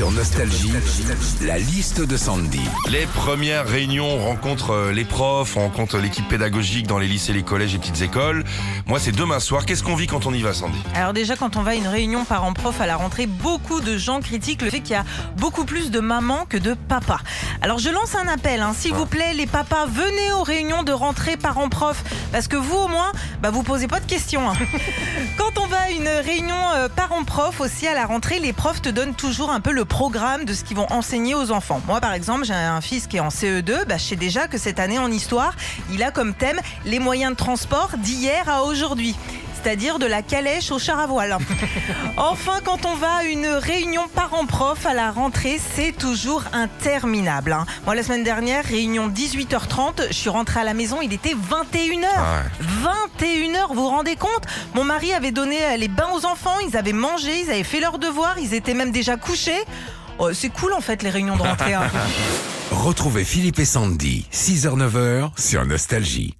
Sur Nostalgie, la liste de Sandy. Les premières réunions, on rencontre euh, les profs, on rencontre l'équipe pédagogique dans les lycées, les collèges et petites écoles. Moi, c'est demain soir. Qu'est-ce qu'on vit quand on y va, Sandy? Alors déjà, quand on va à une réunion parents-prof à la rentrée, beaucoup de gens critiquent le fait qu'il y a beaucoup plus de mamans que de papas. Alors je lance un appel, hein. s'il vous plaît, les papas, venez aux réunions de rentrée parents-prof, parce que vous au moins, bah, vous posez pas de questions. hein. Quand on va à une réunion euh, parents-prof aussi à la rentrée, les profs te donnent toujours un peu le programme de ce qu'ils vont enseigner aux enfants. Moi par exemple, j'ai un fils qui est en CE2, bah, je sais déjà que cette année en histoire, il a comme thème les moyens de transport d'hier à aujourd'hui. C'est-à-dire de la calèche au char à voile. Enfin, quand on va à une réunion parents-prof à la rentrée, c'est toujours interminable. hein. Moi, la semaine dernière, réunion 18h30, je suis rentrée à la maison, il était 21h. Ah 21h, vous vous rendez compte? Mon mari avait donné euh, les bains aux enfants, ils avaient mangé, ils avaient fait leurs devoirs, ils étaient même déjà couchés. Oh, c'est cool en fait les réunions de rentrée. hein. Retrouvez Philippe et Sandy, 6h-9h sur Nostalgie.